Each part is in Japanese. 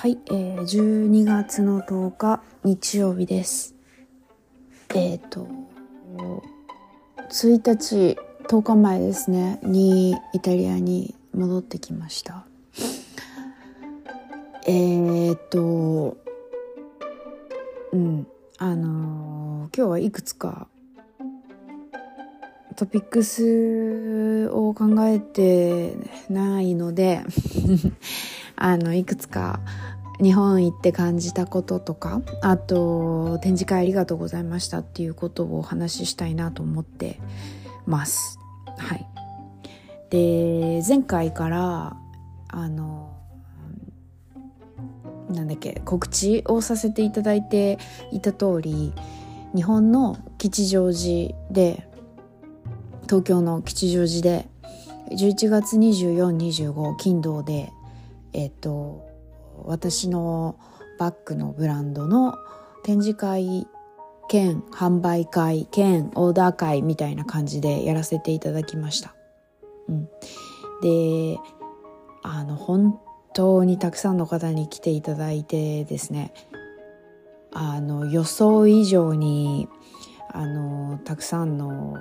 はい、えー、12月の10日日曜日です。えっ、ー、と1日10日前ですねにイタリアに戻ってきました。えっ、ー、とうんあの、今日はいくつかトピックスを考えてないのであのいくつか日本行って感じたこととかあと展示会ありがとうございましたっていうことをお話ししたいなと思ってます。はい。で前回からあのなんだっけ告知をさせていただいていた通り日本の吉祥寺で東京の吉祥寺で11月2425金土でえっと私のバッグのブランドの展示会兼販売会兼オーダー会みたいな感じでやらせていただきました。うん、であの本当にたくさんの方に来ていただいてですねあの予想以上にあのたくさんの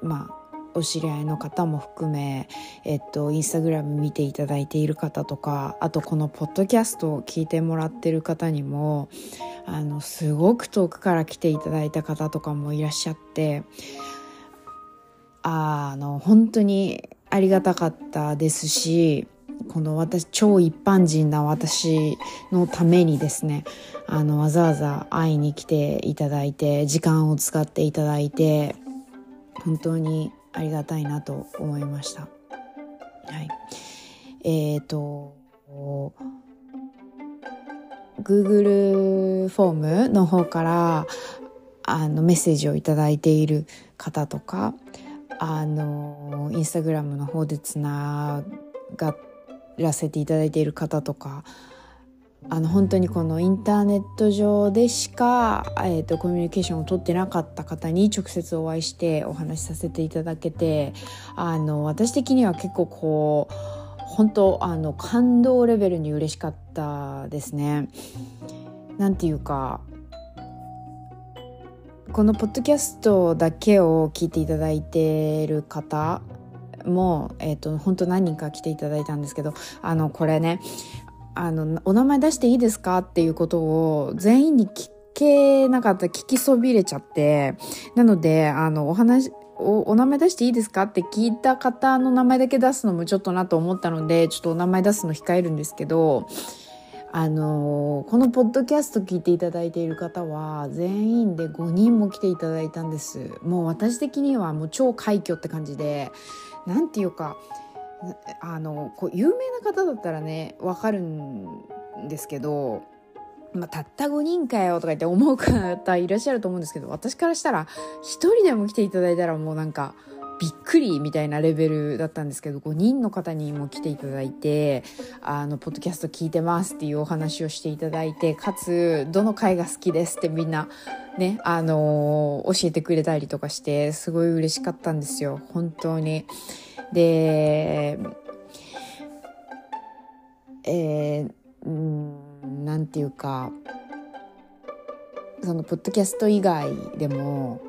まあお知り合いの方も含め、えっと、インスタグラム見ていただいている方とかあとこのポッドキャストを聞いてもらってる方にもあのすごく遠くから来ていただいた方とかもいらっしゃってあの本当にありがたかったですしこの私超一般人な私のためにですねあのわざわざ会いに来ていただいて時間を使っていただいて本当にありがたいなと思いました。はい。えっ、ー、と、Google フォームの方からあのメッセージを頂いている方とかあのインスタグラムの方でつながらせていただいている方とかあの本当にこのインターネット上でしか、えーと、コミュニケーションを取ってなかった方に直接お会いしてお話しさせていただけてあの私的には結構こう本当あの感動レベルに嬉しかったですね。なんていうかこのポッドキャストだけを聞いていただいてる方も、えー、と本当何人か来ていただいたんですけどあのこれねあの、お名前出していいですかっていうことを全員に聞けなかった、聞きそびれちゃって、なので、あの、お話、おお名前出していいですかって聞いた方の名前だけ出すのもちょっとなと思ったので、ちょっとお名前出すの控えるんですけど、あのこのポッドキャスト聞いていただいている方は全員で5人も来ていただいたんです。もう私的にはもう超快挙って感じでなんていうかあのこう有名な方だったらね分かるんですけど、まあ、たった5人かよとか言って思う方いらっしゃると思うんですけど私からしたら1人でも来ていただいたらもうなんかびっくりみたいなレベルだったんですけど5人の方にも来ていただいてあのポッドキャスト聞いてますっていうお話をしていただいてかつどの回が好きですってみんなねあの、教えてくれたりとかしてすごい嬉しかったんですよ本当に。で、えー、なんていうかそのポッドキャスト以外でも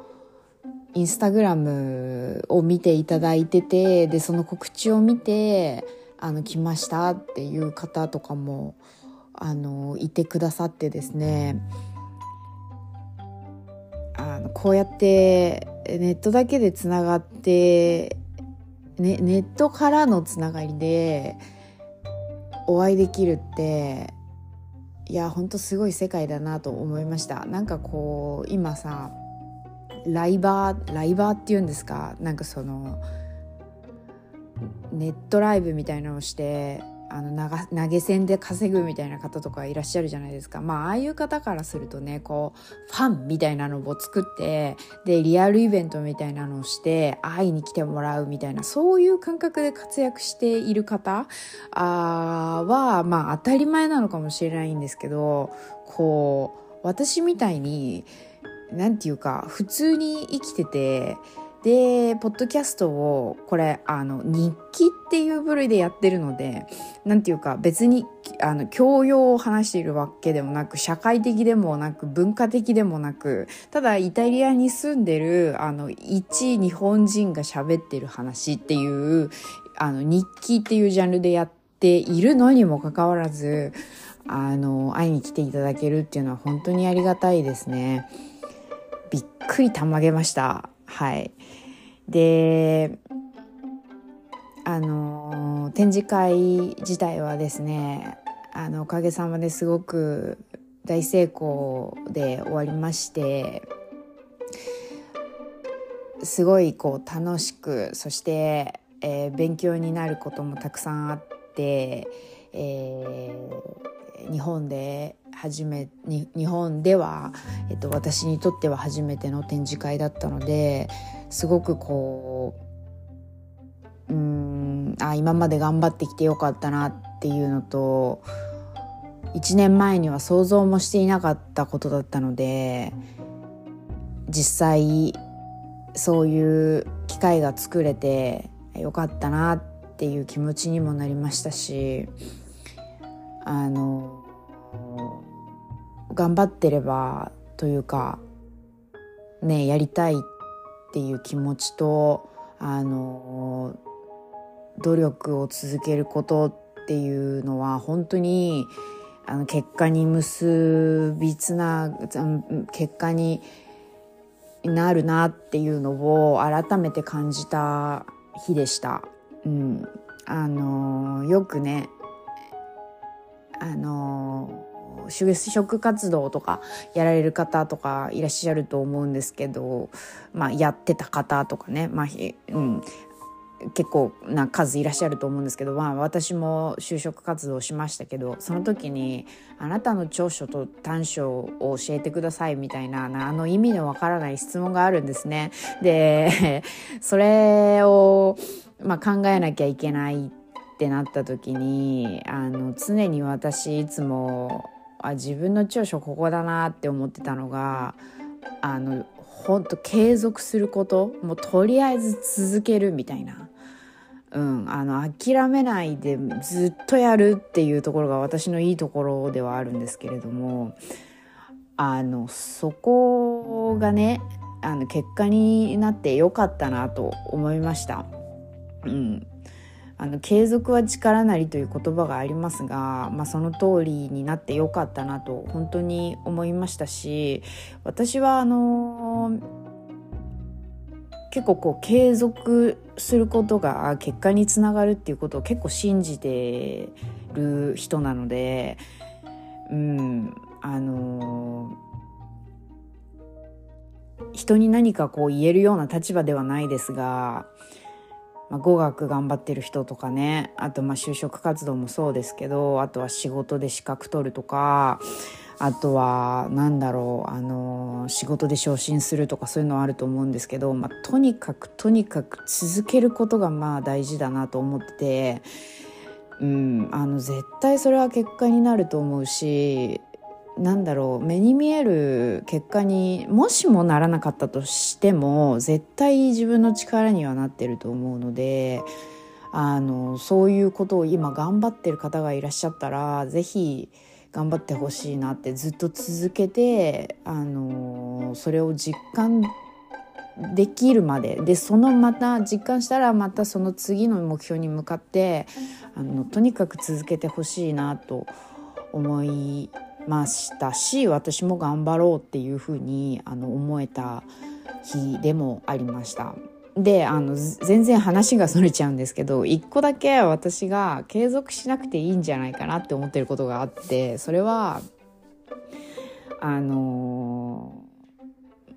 インスタグラムを見ていただいててでその告知を見てあの来ましたっていう方とかもあのいてくださってですね。あのこうやってネットだけでつながってね、ネットからのつながりでお会いできるっていやほんとすごい世界だなと思いました。なんかこう今さライバーライバーっていうんですか？なんかそのネットライブみたいなのをしてあの投げ銭で稼ぐみたいな方とかいらっしゃるじゃないですか。まあああいう方からするとねこうファンみたいなのを作ってでリアルイベントみたいなのをして会いに来てもらうみたいなそういう感覚で活躍している方あはまあ当たり前なのかもしれないんですけどこう私みたいに何て言うか普通に生きててでポッドキャストをこれあの日記っていう部類でやってるのでなんていうか別にあの教養を話しているわけでもなく社会的でもなく文化的でもなくただイタリアに住んでるあの一日本人が喋ってる話っていうあの日記っていうジャンルでやっているのにもかかわらずあの会いに来ていただけるっていうのは本当にありがたいですね。びっくりたまげました。はい。で、あの、展示会自体はですね、あの、おかげさまですごく大成功で終わりまして、すごいこう楽しく、そして、えー、勉強になることもたくさんあって、えー、日本で初めに日本では、えっと、私にとっては初めての展示会だったのですごくこううんあ今まで頑張ってきてよかったなっていうのと1年前には想像もしていなかったことだったので実際そういう機会が作れてよかったなっていう気持ちにもなりましたしあの頑張ってればというかねやりたいっていう気持ちとあの努力を続けることっていうのは本当にあの結果に結びつな結果になるなっていうのを改めて感じた日でした。うん、あのよくねあの就職活動とかやられる方とかいらっしゃると思うんですけど、まあ、やってた方とかね、まあうん、結構な数いらっしゃると思うんですけど、まあ、私も就職活動しましたけどその時に「あなたの長所と短所を教えてください」みたいなあの意味のわからない質問があるんですね。で それを、まあ、考えなきゃいけないってってなった時にあの常に私いつもあ自分の長所ここだなって思ってたのがあの本当継続することもうとりあえず続けるみたいな、うん、あの諦めないでずっとやるっていうところが私のいいところではあるんですけれどもあのそこがねあの結果になってよかったなと思いました。うん、あの継続は力なりという言葉がありますが、まあ、その通りになってよかったなと本当に思いましたし私はあの結構こう継続することが結果につながるっていうことを結構信じてる人なのでうんあの人に何かこう言えるような立場ではないですがまあ、語学頑張ってる人とかね。あとまあ就職活動もそうですけどあとは仕事で資格取るとかあとは何だろうあの仕事で昇進するとかそういうのはあると思うんですけど、まあ、とにかくとにかく続けることがまあ大事だなと思ってて、うん、あの絶対それは結果になると思うしなんだろう目に見える結果にもしもならなかったとしても絶対自分の力にはなってると思うのであのそういうことを今頑張ってる方がいらっしゃったら是非頑張ってほしいなってずっと続けてあのそれを実感できるまででそのまた実感したらまたその次の目標に向かってあのとにかく続けてほしいなと思いまましたし私も頑張ろうっていうふうにあの思えた日でもありました。であの全然話がそれちゃうんですけど一個だけ私が継続しなくていいんじゃないかなって思ってることがあってそれはあの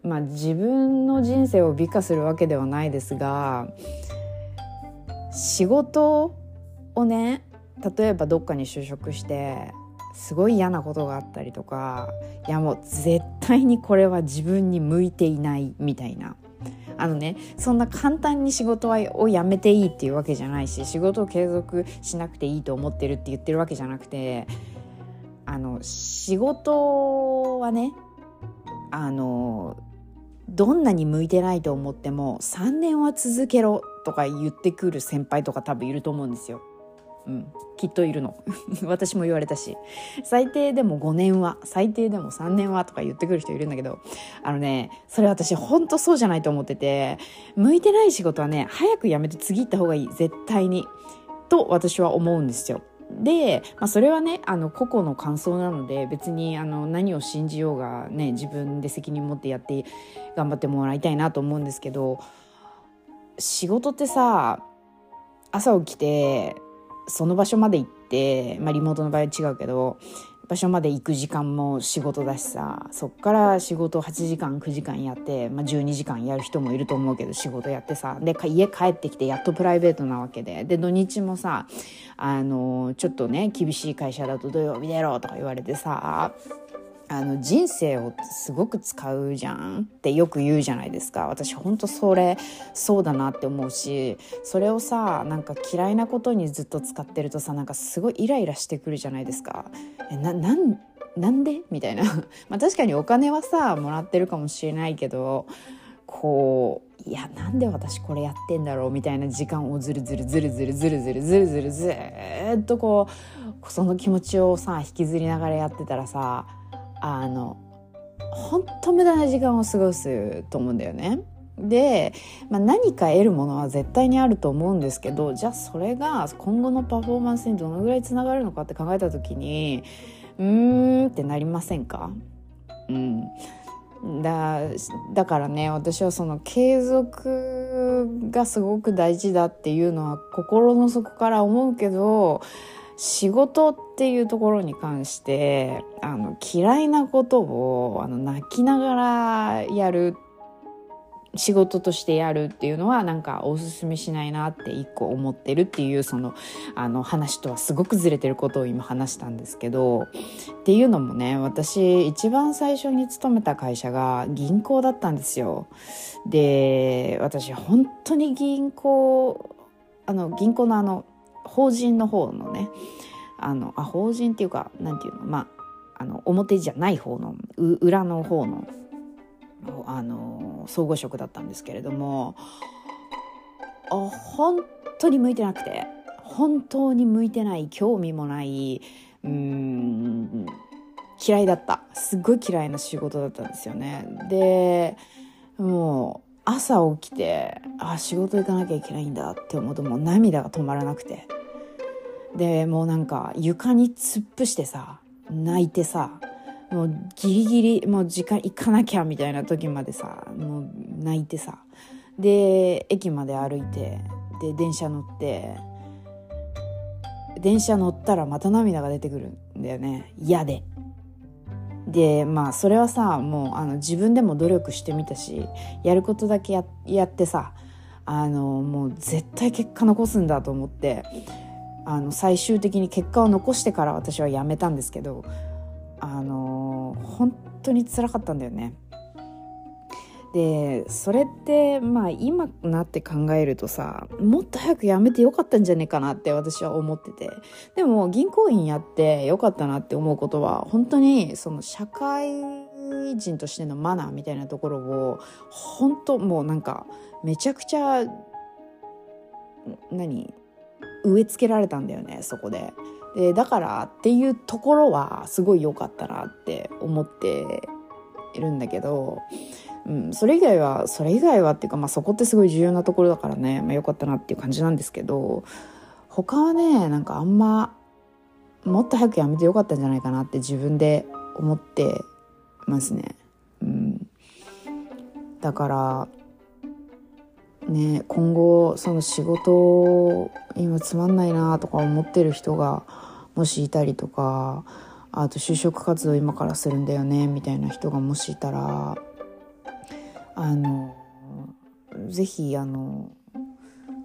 まあ自分の人生を美化するわけではないですが仕事をね例えばどっかに就職してすごい嫌なことがあったりとかいやもう絶対にこれは自分に向いていないみたいなあのねそんな簡単に仕事を辞めていいっていうわけじゃないし仕事を継続しなくていいと思ってるって言ってるわけじゃなくてあの仕事はねあのどんなに向いてないと思っても3年は続けろとか言ってくる先輩とか多分いると思うんですよ。うん、きっといるの。私も言われたし。最低でも5年は最低でも3年はとか言ってくる人いるんだけど。あのねそれ私ほんとそうじゃないと思ってて。向いてない仕事はね早く辞めて次行った方がいい。絶対に。と私は思うんですよ。で、まあ、それはねあの個々の感想なので別にあの何を信じようがね自分で責任持ってやって頑張ってもらいたいなと思うんですけど。仕事ってさ朝起きてその場所まで行って、まあ、リモートの場合は違うけど場所まで行く時間も仕事だしさそっから仕事8時間9時間やって、まあ、12時間やる人もいると思うけど仕事やってさで家帰ってきてやっとプライベートなわけでで土日もさあのちょっとね厳しい会社だと土曜日出ろとか言われてさあの人生をすごく使うじゃんってよく言うじゃないですか。私ほんとそれそうだなって思うしそれをさなんか嫌いなことにずっと使ってるとさなんかすごいイライラしてくるじゃないですか。えななんなんで？みたいな。まあ確かにお金はさもらってるかもしれないけどこういやなんで私これやってんだろうみたいな時間をずるずるずるずるずるずるずるずるずっとこうその気持ちをさ引きずりながらやってたらさあの本当無駄な時間を過ごすと思うんだよね。で、まあ、何か得るものは絶対にあると思うんですけどじゃあそれが今後のパフォーマンスにどのぐらいつながるのかって考えた時にうーんってなりませんか？うんだだからね私はその継続がすごく大事だっていうのは心の底から思うけど仕事っていうところに関してあの嫌いなことをあの泣きながらやる仕事としてやるっていうのはなんかおすすめしないなって一個思ってるっていうそのあの話とはすごくずれてることを今話したんですけどっていうのもね私一番最初に勤めた会社が銀行だったんですよ。で私本当に銀行あの銀行のあの法人の方のねあのあ法人っていうかなんていうのまああの表じゃない方の裏の方のあの総合職だったんですけれどもあ本当に向いてなくて本当に向いてない興味もないうーん嫌いだった。すっごい嫌いな仕事だったんですよね。でもう朝起きてあ仕事行かなきゃいけないんだって思うともう涙が止まらなくて。でもうなんか床に突っ伏してさ泣いてさもうギリギリもう時間行かなきゃみたいな時までさもう泣いてさ。で駅まで歩いてで電車乗って電車乗ったらまた涙が出てくるんだよね。嫌で。でまあそれはさもうあの自分でも努力してみたしやることだけややってさあのもう絶対結果残すんだと思ってあの最終的に結果を残してから私はやめたんですけどあの本当につらかったんだよね。でそれってまあ今なって考えるとさもっと早く辞めてよかったんじゃねえかなって私は思っててでも銀行員やってよかったなって思うことは本当にその社会人としてのマナーみたいなところを本当もうなんかめちゃくちゃ何植え付けられたんだよねそこで。でだからっていうところはすごい良かったなって思っているんだけど、うん、それ以外はそれ以外はっていうか、まあ、そこってすごい重要なところだからね、まあ、良かったなっていう感じなんですけど他はねなんかあんまもっと早くやめてよかったんじゃないかなって自分で思ってますね。うん、だからね今後その仕事今つまんないなとか思ってる人がもしいたりとかあと就職活動今からするんだよねみたいな人がもしいたらあの是非あの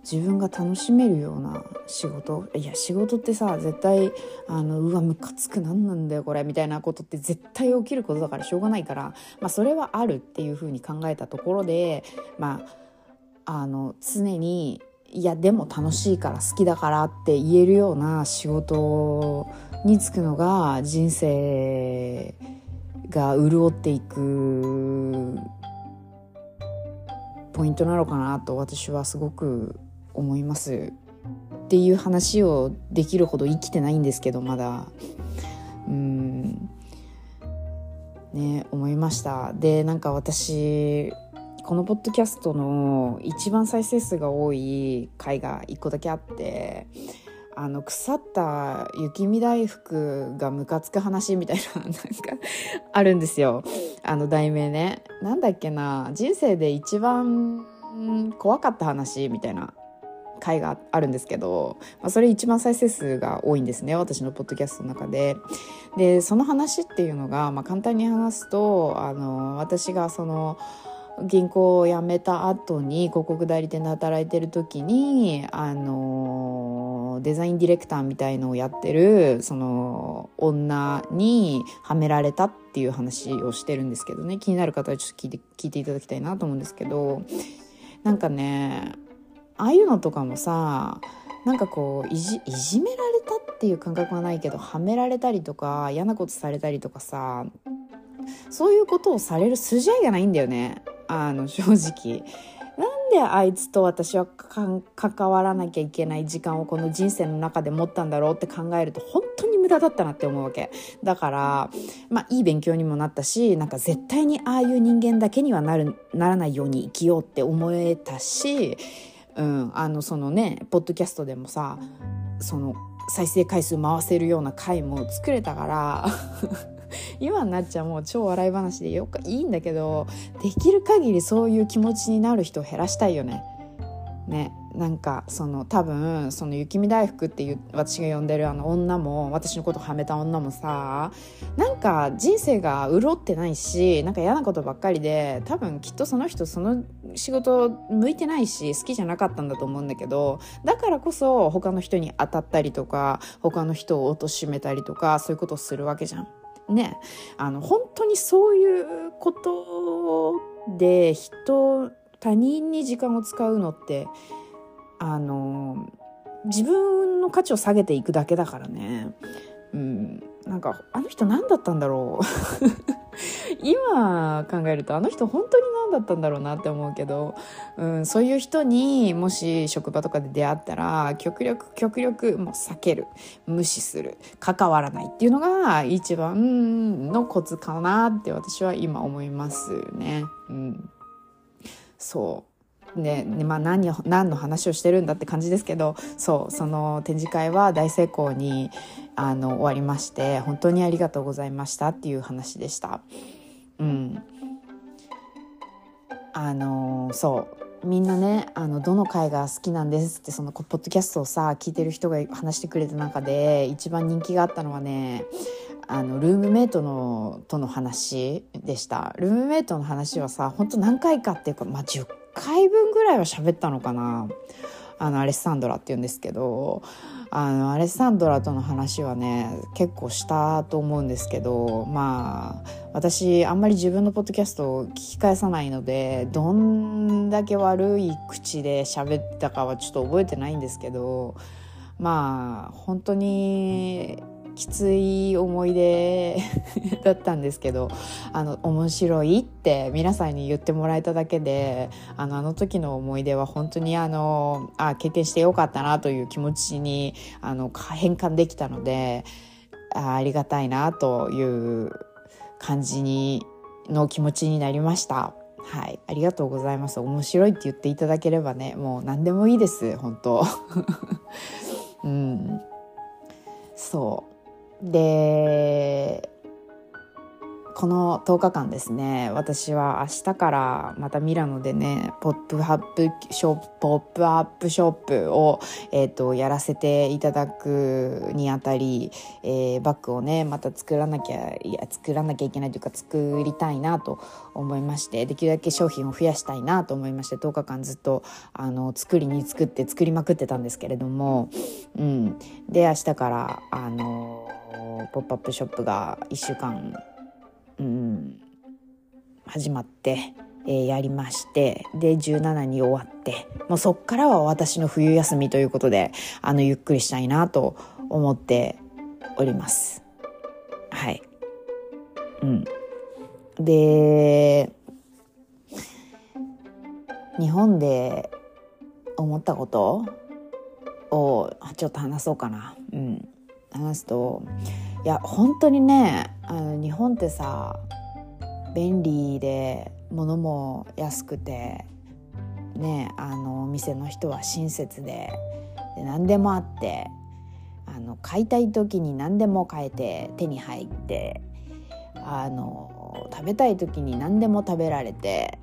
自分が楽しめるような仕事いや仕事ってさ絶対あのうわムカつく何なんだよこれみたいなことって絶対起きることだからしょうがないから、まあ、それはあるっていうふうに考えたところでまああの常にいやでも楽しいから好きだからって言えるような仕事に就くのが人生が潤っていくポイントなのかなと私はすごく思います。っていう話をできるほど生きてないんですけどまだ。うん。ね思いました。でなんか私このポッドキャストの一番再生数が多い回が1個だけあってあの腐った雪見大福がムカつく話みたいななんかあるんですよ。あの題名ね。なんだっけな。人生で一番怖かった話みたいな回があるんですけど、まあ、それ一番再生数が多いんですね。私のポッドキャストの中で。でその話っていうのが、まあ、簡単に話すとあの私がその銀行を辞めた後に広告代理店で働いてる時にあのデザインディレクターみたいのをやってるその女にはめられたっていう話をしてるんですけどね。気になる方はちょっと聞いて聞いていただきたいなと思うんですけど。なんかねああいうのとかもさなんかこういじいじめられたっていう感覚はないけどはめられたりとか嫌なことされたりとかさそういうことをされる筋合いがないんだよね。あの正直。なんであいつと私は関わらなきゃいけない時間をこの人生の中で持ったんだろうって考えると本当に無駄だったなって思うわけだからまあいい勉強にもなったしなんか絶対にああいう人間だけにはなるならないように生きようって思えたしうん、あのそのねポッドキャストでもさその再生回数回せるような回も作れたから今になっちゃもう超笑い話でよくいいんだけどできる限りそういう気持ちになる人を減らしたいよね。ねなんかその多分その雪見大福っていう私が呼んでるあの女も私のことはめた女もさなんか人生が潤ってないしなんか嫌なことばっかりで多分きっとその人その仕事向いてないし好きじゃなかったんだと思うんだけどだからこそ他の人に当たったりとか他の人を貶めたりとかそういうことをするわけじゃん。ねあの本当にそういうことで人他人に時間を使うのってあの自分の価値を下げていくだけだからね。うん、なんかあの人何だったんだろう 今考えるとあの人本当にだったんだろうなって思うけど、うん、そういう人にもし職場とかで出会ったら極力極力もう避ける無視する関わらないっていうのが一番のコツかなって私は今思いますね。うんそうで、まあ何、何の話をしてるんだって感じですけどそうその展示会は大成功にあの終わりまして本当にありがとうございましたっていう話でした。うん、あのそうみんなねあのどの回が好きなんですってそのポッドキャストをさ聞いてる人が話してくれた中で一番人気があったのはねあのルームメイトのとの話でした。ルームメイトの話はさほんと何回かっていうか、まあ、10回分ぐらいは喋ったのかな。あのアレッサンドラって言うんですけどあのアレッサンドラとの話はね結構したと思うんですけどまあ私あんまり自分のポッドキャストを聞き返さないのでどんだけ悪い口で喋ったかはちょっと覚えてないんですけどまあ本当にきつい思い出 だったんですけどあの面白いって皆さんに言ってもらえただけであのあの時の思い出は本当にあのあ経験してよかったなという気持ちにあの変換できたのであありがたいなという感じにの気持ちになりました。はい、ありがとうございます。面白いって言っていただければね、もう何でもいいです、本当。うん、そう。でこの10日間ですね私は明日からまたミラノでねポップアップショップポップアップショップを、えーと、やらせていただくにあたり、えー、バッグをねまた作らなきゃいや作らなきゃいけないというか作りたいなと思いましてできるだけ商品を増やしたいなと思いまして10日間ずっとあの作りに作って作りまくってたんですけれども、うん、で明日からあのポップアップショップが1週間うん、始まって、えー、やりましてで17に終わってもうそっからは私の冬休みということであのゆっくりしたいなと思っております。はい。うん。で日本で思ったことをちょっと話そうかな。うん、話すといや本当にねあの日本ってさ便利で物も安くてねあのお店の人は親切でで何でもあってあの買いたい時に何でも買えて手に入ってあの食べたい時に何でも食べられて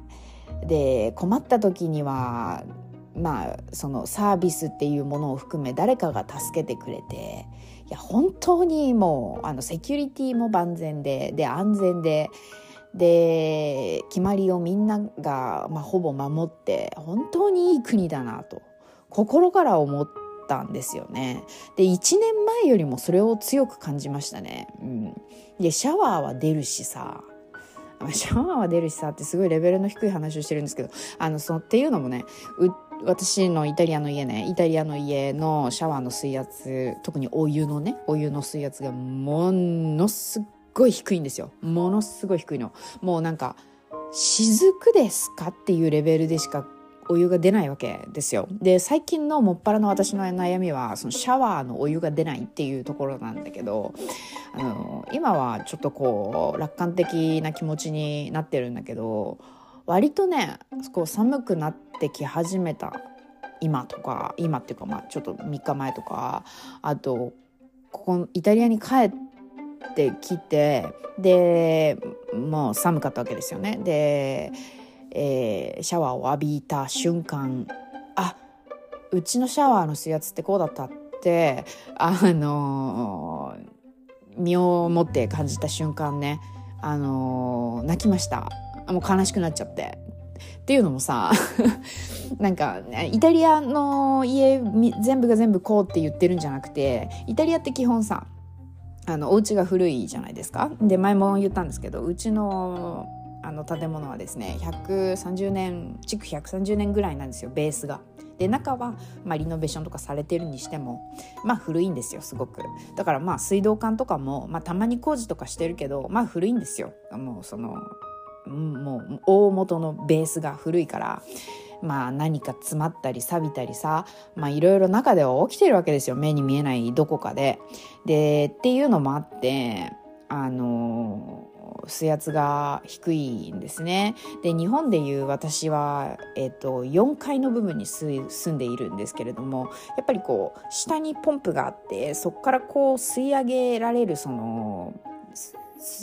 で困った時にはまあそのサービスっていうものを含め誰かが助けてくれていや本当にもうあのセキュリティも万全でで安全でで決まりをみんなが、まあ、ほぼ守って本当にいい国だなと心から思ったんですよね。で1年前よりもそれを強く感じましたね。うん、でシャワーは出るしさシャワーは出るしさってすごいレベルの低い話をしてるんですけどあのそのっていうのもねう私のイタリアの家ねイタリアの家のシャワーの水圧特にお湯のねお湯の水圧がものすごい低いんですよ。ものすごい低いの。もうなんか雫ですかっていうレベルでしかお湯が出ないわけですよ。で最近のもっぱらの私の悩みはそのシャワーのお湯が出ないっていうところなんだけどあの今はちょっとこう楽観的な気持ちになってるんだけど割とねこう寒くなってき始めた。今とか今っていうかまあちょっと3日前とかあとここイタリアに帰ってきてでもう寒かったわけですよね。で、えー、シャワーを浴びた瞬間あうちのシャワーの水圧ってこうだったってあのー、身をもって感じた瞬間ねあのー、泣きました。もう悲しくなっちゃって。っていうのもさ なんかイタリアの家全部が全部こうって言ってるんじゃなくてイタリアって基本さあのお家が古いじゃないですかで前も言ったんですけどうちのあの建物はですね130年築130年ぐらいなんですよベースが。で中は、まあ、リノベーションとかされてるにしてもまあ古いんですよすごくだからまあ水道管とかも、まあ、たまに工事とかしてるけどまあ古いんですよもうそのもう大元のベースが古いからまあ何か詰まったり錆びたりさまあいろいろ中では起きてるわけですよ目に見えないどこかで。でっていうのもあってあの水圧が低いんですね。で日本でいう私は、えーと、4階の部分に住んでいるんですけれどもやっぱりこう下にポンプがあってそこからこう吸い上げられるその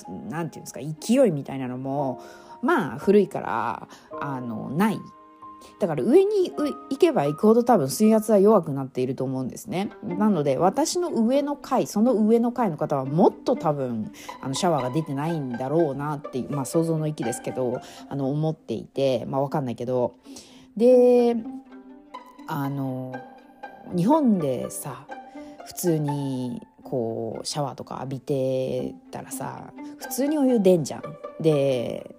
何て言うんですか勢いみたいなのもまあ古いからあのないだから上に行けば行くほど多分水圧は弱くなっていると思うんですね。なので私の上の階その上の階の方はもっと多分あのシャワーが出てないんだろうなっていう、まあ、想像の域ですけどあの思っていてまあ分かんないけどであの日本でさ普通にこうシャワーとか浴びてたらさ普通にお湯出んじゃん。で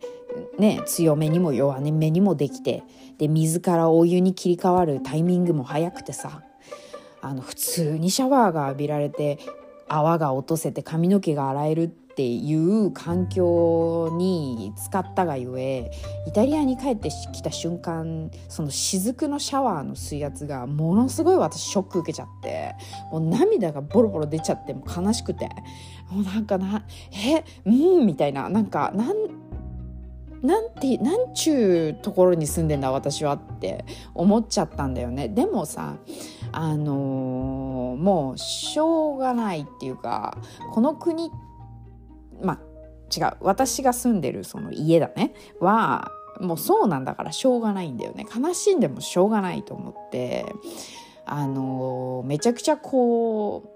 ね強めにも弱めにもできてで水からお湯に切り替わるタイミングも早くてさあの普通にシャワーが浴びられて泡が落とせて髪の毛が洗えるっていう環境に使ったがゆえイタリアに帰ってきた瞬間その雫のシャワーの水圧がものすごい私ショック受けちゃってもう涙がボロボロ出ちゃっても悲しくてもうなんかなえうんみたいななんかなんなんてなんちゅうところに住んでんだ私はって思っちゃったんだよね。でもさあのー、もうしょうがないっていうかこの国まあ違う。私が住んでるその家だね。はもうそうなんだからしょうがないんだよね。悲しんでもしょうがないと思ってあの、めちゃくちゃこ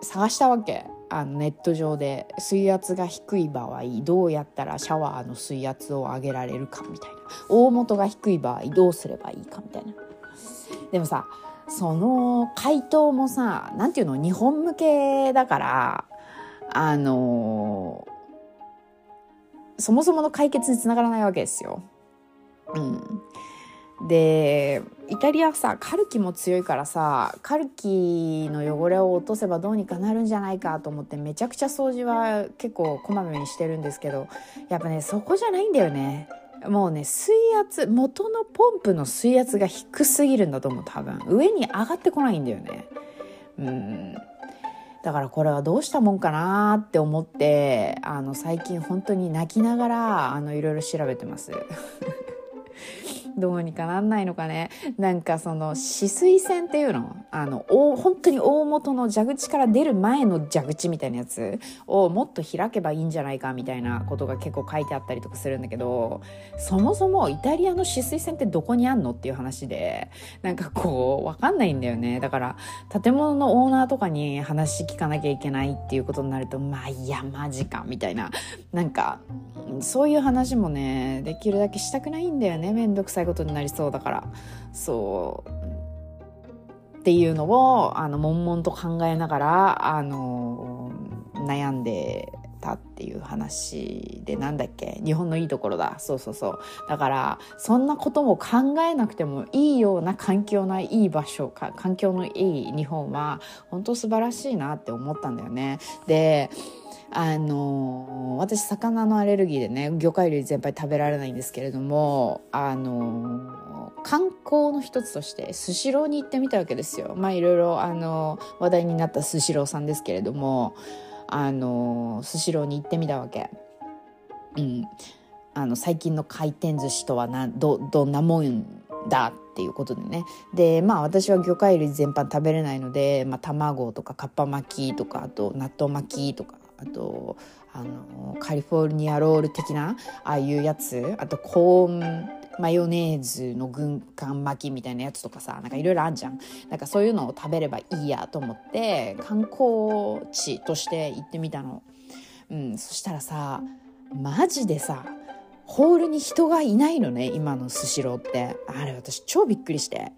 う探したわけ。あのネット上で。水圧が低い場合どうやったらシャワーの水圧を上げられるかみたいな。大元が低い場合どうすればいいかみたいな。でもさその回答もさ何て言うの？日本向けだからあのそもそもの解決につながらないわけですよ。うん、でイタリアさカルキも強いからさカルキの汚れを落とせばどうにかなるんじゃないかと思ってめちゃくちゃ掃除は結構こまめにしてるんですけどやっぱねそこじゃないんだよね。もうね水圧元のポンプの水圧が低すぎるんだと思う多分。上に上がってこないんだよね。うん。だからこれはどうしたもんかなって思ってあの最近本当に泣きながらあのいろいろ調べてます。どうにかなんないのかね。なんかその止水栓っていうのあの本当に大元の蛇口から出る前の蛇口みたいなやつをもっと開けばいいんじゃないかみたいなことが結構書いてあったりとかするんだけどそもそもイタリアの止水栓ってどこにあんのっていう話でなんかこうわかんないんだよね。だから建物のオーナーとかに話聞かなきゃいけないっていうことになるとまあいやマジかみたいな。なんかそういう話もねできるだけしたくないんだよね。めんどくさいことになりそうだから。そう。っていうのをあの悶々と考えながらあの悩んでたっていう話でなんだっけ？日本のいいところだ。そうそうそう。だからそんなことも考えなくてもいいような環境のいい場所か環境のいい日本は本当素晴らしいなって思ったんだよね。であの私魚のアレルギーでね魚介類全般食べられないんですけれどもあの観光の一つとしてスシローに行ってみたわけですよ。まあいろいろあの話題になったスシローさんですけれどもあのスシローに行ってみたわけ。うん。あの最近の回転寿司とはなどどんなもんだっていうことでね。でまあ私は魚介類全般食べれないので、まあ、卵とかかっぱ巻きとかあと納豆巻きとかあとあのカリフォルニアロール的なああいうやつあとコーンマヨネーズの軍艦巻きみたいなやつとかさなんかいろいろあんじゃん。なんかそういうのを食べればいいやと思って観光地として行ってみたの。うんそしたらさマジでさホールに人がいないのね今のスシローって。あれ私超びっくりして。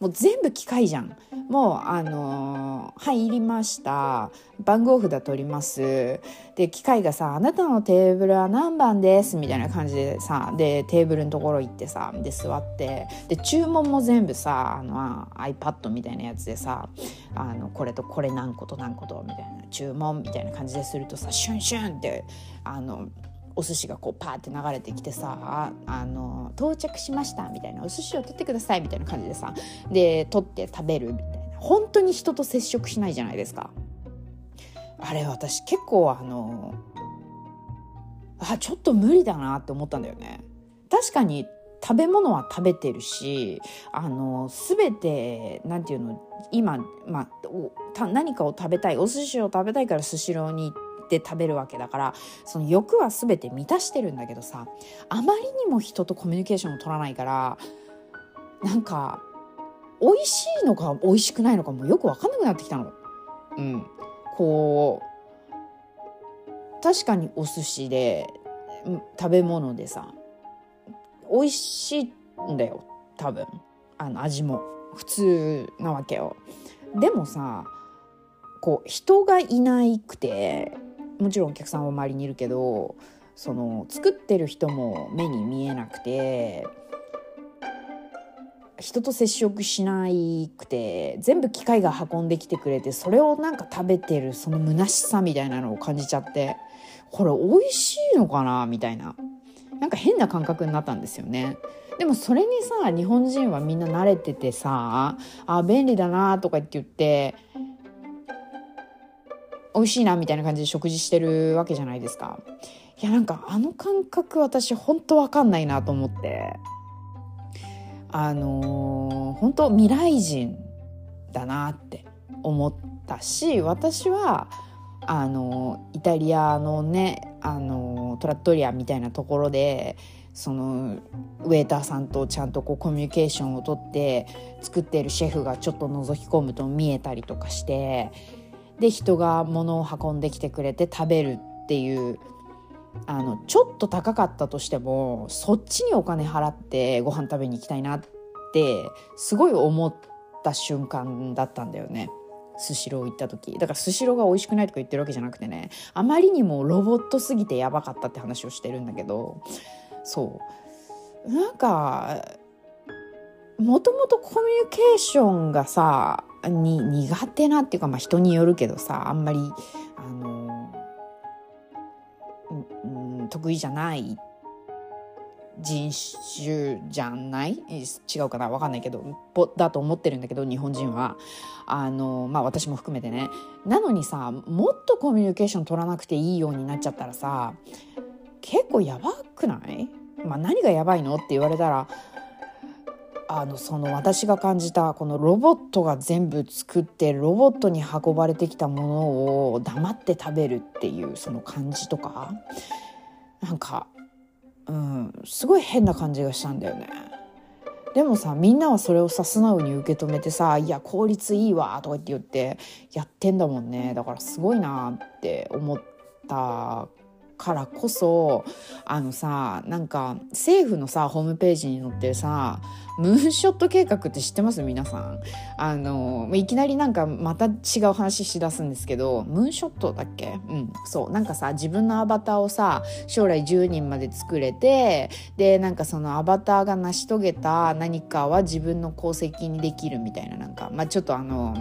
もう全部機械じゃん。もうあのー、入りました。番号札取ります。で機械がさ「あなたのテーブルは何番です」みたいな感じでさでテーブルのところ行ってさで座って。で注文も全部さあの iPad みたいなやつでさあのこれとこれ何個と何個とみたいな。注文みたいな感じでするとさシュンシュンってあのお寿司がこうパーって流れてきてさあの到着しましたみたいなお寿司を取ってくださいみたいな感じでさで取って食べるみたいな。本当に人と接触しないじゃないですか。あれ私結構あのあちょっと無理だなって思ったんだよね。確かに食べ物は食べてるしあの全てなんていうの今、まあ、何かを食べたいお寿司を食べたいからスシローに行ってって食べるわけだからその欲は全て満たしてるんだけどさあまりにも人とコミュニケーションを取らないからなんか美味しいのか美味しくないのかもよく分かんなくなってきたの。うん、こう確かにお寿司で食べ物でさ美味しいんだよ多分あの味も普通なわけよ。でもさこう人がいなくてもちろんお客さんは周りにいるけどその作ってる人も目に見えなくて人と接触しなくて全部機械が運んできてくれてそれをなんか食べてるその虚しさみたいなのを感じちゃってこれ美味しいのかなみたいななんか変な感覚になったんですよね。でもそれにさ日本人はみんな慣れててさあ便利だなとかって言って美味しいなみたいな感じで食事してるわけじゃないですか。いやなんかあの感覚私本当わかんないなと思ってあのー、本当未来人だなって思ったし私はあのイタリアのねあのトラットリアみたいなところでそのウェーターさんとちゃんとこうコミュニケーションをとって作っているシェフがちょっと覗き込むと見えたりとかしてで人が物を運んできてくれて食べるっていうあのちょっと高かったとしてもそっちにお金払ってご飯食べに行きたいなってすごい思った瞬間だったんだよね。スシロー行った時だからスシローが美味しくないとか言ってるわけじゃなくてねあまりにもロボットすぎてやばかったって話をしてるんだけどそうなんかもともとコミュニケーションがさに苦手なっていうか、まあ、人によるけどさあんまりあの、うん、得意じゃない人種じゃない違うかなわかんないけどだと思ってるんだけど日本人は。あのまあ私も含めてね。なのにさもっとコミュニケーション取らなくていいようになっちゃったらさ結構やばくない？まあ何がやばいの？って言われたらあのその私が感じたこのロボットが全部作ってロボットに運ばれてきたものを黙って食べるっていうその感じとかなんかうんすごい変な感じがしたんだよね。でもさみんなはそれをさ素直に受け止めてさ「いや効率いいわ」とかって言ってやってんだもんねだからすごいなって思ったからこそあのさなんか政府のさホームページに載ってるさムーンショット計画って知ってます？皆さん。あのいきなりなんかまた違う話しだすんですけどムーンショットだっけ？うん。そう。なんかさ自分のアバターをさ将来10人まで作れてでなんかそのアバターが成し遂げた何かは自分の功績にできるみたいななんか。まあちょっとあの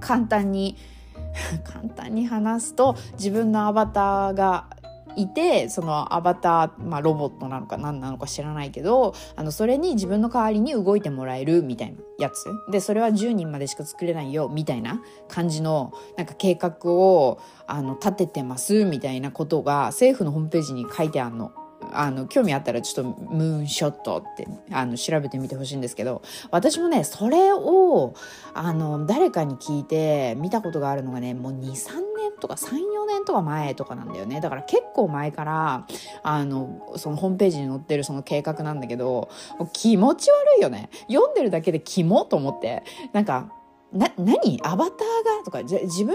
簡単に 簡単に話すと自分のアバターがいてそのアバター、まあ、ロボットなのか何なのか知らないけどあのそれに自分の代わりに動いてもらえるみたいなやつでそれは10人までしか作れないよみたいな感じのなんか計画をあの立ててますみたいなことが政府のホームページに書いてあるの。あの興味あったらちょっとムーンショットってあの調べてみてほしいんですけど私もねそれをあの誰かに聞いて見たことがあるのがねもう23年とか34年とか前とかなんだよね。だから結構前からあのそのホームページに載ってるその計画なんだけど気持ち悪いよね。読んでるだけでキモと思って。なんかな何？アバターが？とかじ自分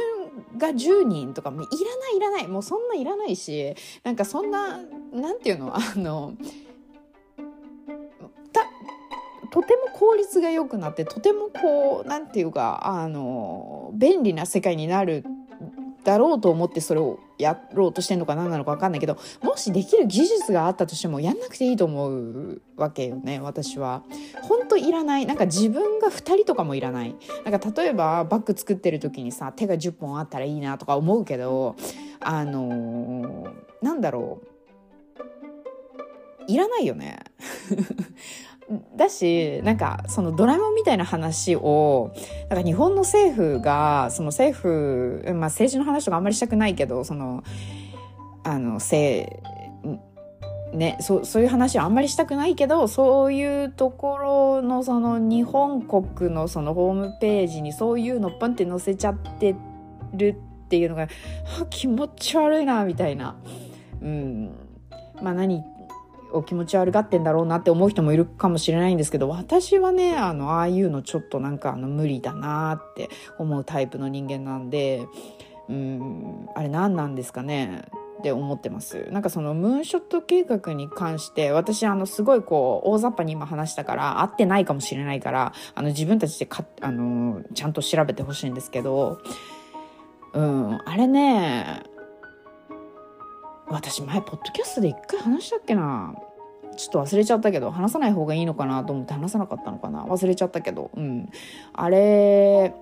が10人とかもいらないいらない。もうそんないらないしなんかそんな何て言うの？あのとても効率が良くなってとてもこう何て言うかあの便利な世界になるだろうと思ってそれをやろうとしてんのか何なのか分かんないけどもしできる技術があったとしてもやんなくていいと思うわけよね私は。ほんといらないなんか自分が2人とかもいらないなんか例えばバッグ作ってる時にさ手が10本あったらいいなとか思うけどあのー、なんだろういらないよね。だしなんかそのドラえもんみたいな話をなんか日本の政府がその政府、まあ、政治の話とかあんまりしたくないけどそのあのせね、そそういう話はあんまりしたくないけどそういうところのその日本国のそのホームページにそういうのパンって載せちゃってるっていうのが気持ち悪いなみたいな。うん。まあ何お気持ち悪がってんだろうなって思う人もいるかもしれないんですけど私はねあのああいうのちょっとなんかあの無理だなって思うタイプの人間なんでうんあれ何なんですかねって思ってます。なんかそのムーンショット計画に関して私あのすごいこう大雑把に今話したから合ってないかもしれないからあの自分たちでかあのちゃんと調べてほしいんですけどうんあれね私前ポッドキャストで一回話したっけな。ちょっと忘れちゃったけど話さない方がいいのかなと思って話さなかったのかな。忘れちゃったけど。うん。あれ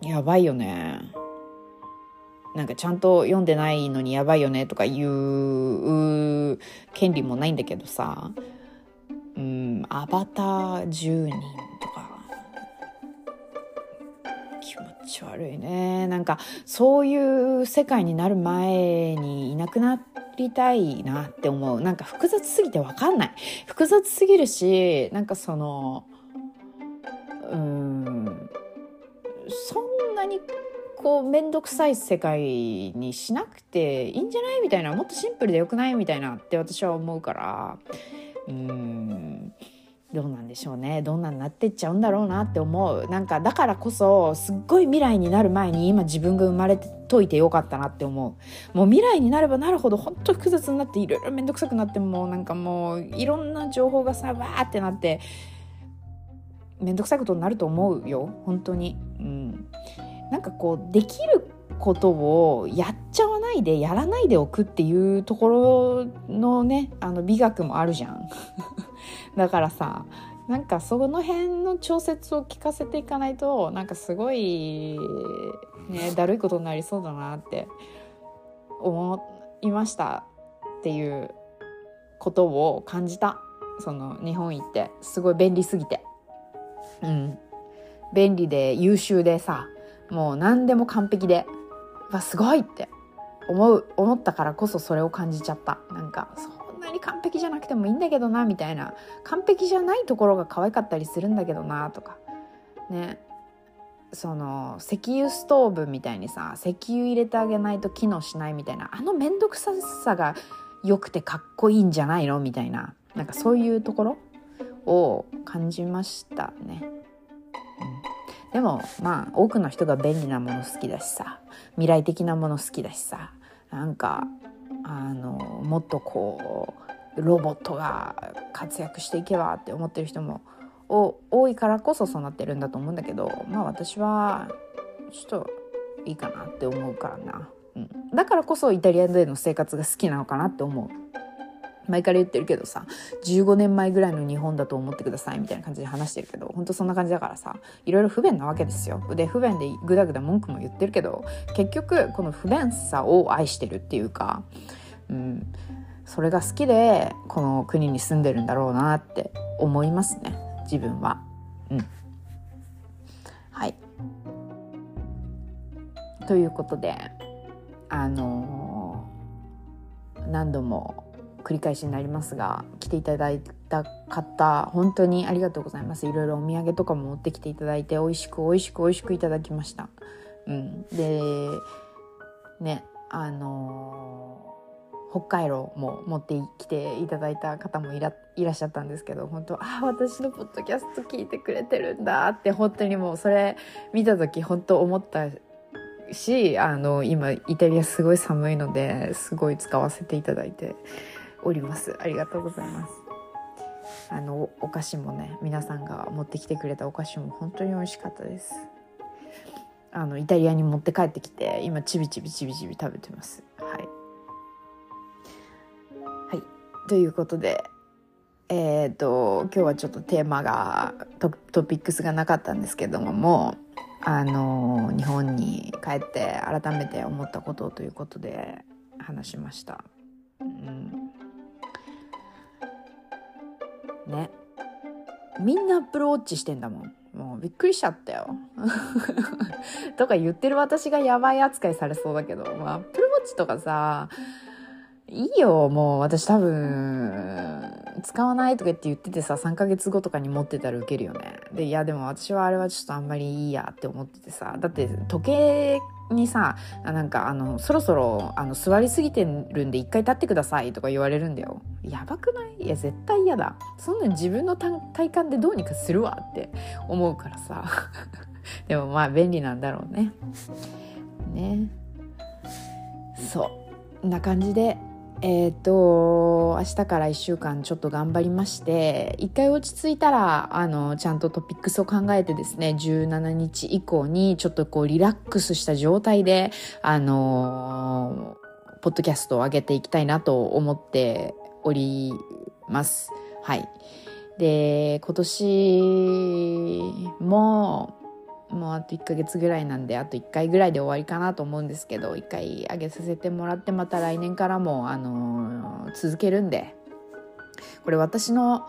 やばいよね。なんかちゃんと読んでないのにやばいよねとか言う権利もないんだけどさ。うん。アバター10人。ち悪いね。なんかそういう世界になる前にいなくなりたいなって思う。なんか複雑すぎて分かんない。複雑すぎるしなんかそのうんそんなにこう面倒くさい世界にしなくていいんじゃない？みたいな。もっとシンプルでよくない？みたいなって私は思うから。うん。どうなんでしょうね。どんなになってっちゃうんだろうなって思う。なんかだからこそすっごい未来になる前に今自分が生まれてといてよかったなって思う。もう未来になればなるほど本当複雑になっていろいろ面倒くさくなってもうなんかもういろんな情報がさわーってなって面倒くさいことになると思うよ。本当に。うん。なんかこうできることをやっちゃわないでやらないでおくっていうところのねあの美学もあるじゃん。だからさなんかその辺の調節を聞かせていかないとなんかすごいねだるいことになりそうだなって思いましたっていうことを感じた。その日本行ってすごい便利すぎて。うん。便利で優秀でさもう何でも完璧でわすごいって思う思ったからこそそれを感じちゃった。なんかそんなに完璧じゃなくてもいいんだけどなみたいな。完璧じゃないところが可愛かったりするんだけどなとか。ね。その石油ストーブみたいにさ石油入れてあげないと機能しないみたいな。あの面倒くささが良くてかっこいいんじゃないの？みたいな。なんかそういうところを感じましたね。うん、でもまあ多くの人が便利なもの好きだしさ。未来的なもの好きだしさ。なんかあのもっとこうロボットが活躍していけばって思ってる人も多いからこそそうなってるんだと思うんだけどまあ私はちょっといいかなって思うからな、うん、だからこそイタリアでの生活が好きなのかなって思う。前から言ってるけどさ15年前ぐらいの日本だと思ってくださいみたいな感じで話してるけど本当そんな感じだからさいろいろ不便なわけですよ。で不便でグダグダ文句も言ってるけど結局この不便さを愛してるっていうかうんそれが好きでこの国に住んでるんだろうなって思いますね。自分は。うん、はい。ということであのー、何度も繰り返しになりますが来ていただいた方本当にありがとうございます。いろいろお土産とかも持ってきていただいて美味しく美味しく美味しくいただきました。うん、でねあのー北海道も持ってきていただいた方もいらいらっしゃったんですけど本当ああ私のポッドキャスト聞いてくれてるんだって本当にもうそれ見た時本当思ったしあの今イタリアすごい寒いのですごい使わせていただいて。おります。ありがとうございます。あのお菓子もね皆さんが持ってきてくれたお菓子も本当に美味しかったです。あのイタリアに持って帰ってきて今ちびちびちびちび食べてます。はい。はい。ということでえっ、ー、と今日はちょっとテーマがトピックスがなかったんですけどももうあの日本に帰って改めて思ったことということで話しました。うん、ねみんなアップルウォッチしてんだもん。もうびっくりしちゃったよ。とか言ってる私がやばい扱いされそうだけど、まあ、アップルウォッチとかさいいよ、もう私多分、使わないとかって言っててさ、3ヶ月後とかに持ってたらウケるよね。で、いやでも私はあれはちょっとあんまりいいやって思っててさ、だって時計にさ、なんかあの、そろそろあの座りすぎてるんで一回立ってくださいとか言われるんだよ。やばくない？いや、絶対嫌だ。そんな自分の体感でどうにかするわって思うからさ。でもまあ便利なんだろうね。ね。そう。な感じでえっ、と明日から1週間ちょっと頑張りまして一回落ち着いたらあのちゃんとトピックスを考えてですね17日以降にちょっとこうリラックスした状態であのポッドキャストを上げていきたいなと思っております。はい。で今年ももうあと1ヶ月ぐらいなんであと1回ぐらいで終わりかなと思うんですけど1回上げさせてもらってまた来年からも、あのー、続けるんでこれ私の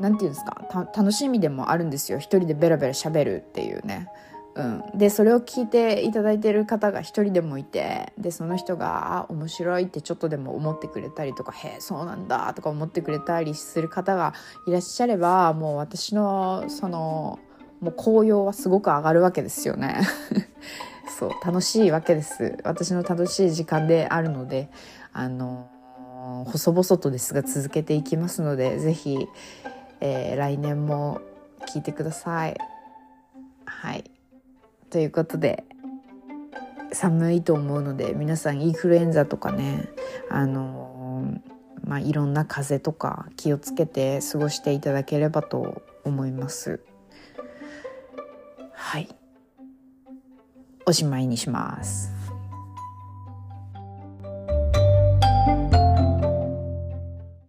何て言うんですか楽しみでもあるんですよ一人でベラベラ喋るっていうね。うん、でそれを聞いていただいてる方が一人でもいてでその人が「面白い」ってちょっとでも思ってくれたりとか「へえそうなんだ」とか思ってくれたりする方がいらっしゃればもう私のそのもう紅葉はすごく上がるわけですよね。そう楽しいわけです。私の楽しい時間であるのであの細々とですが続けていきますので是非、えー、来年も聞いてください。はい。ということで寒いと思うので皆さんインフルエンザとかねあのまあいろんな風邪とか気をつけて過ごしていただければと思います。はい。おしまいにします。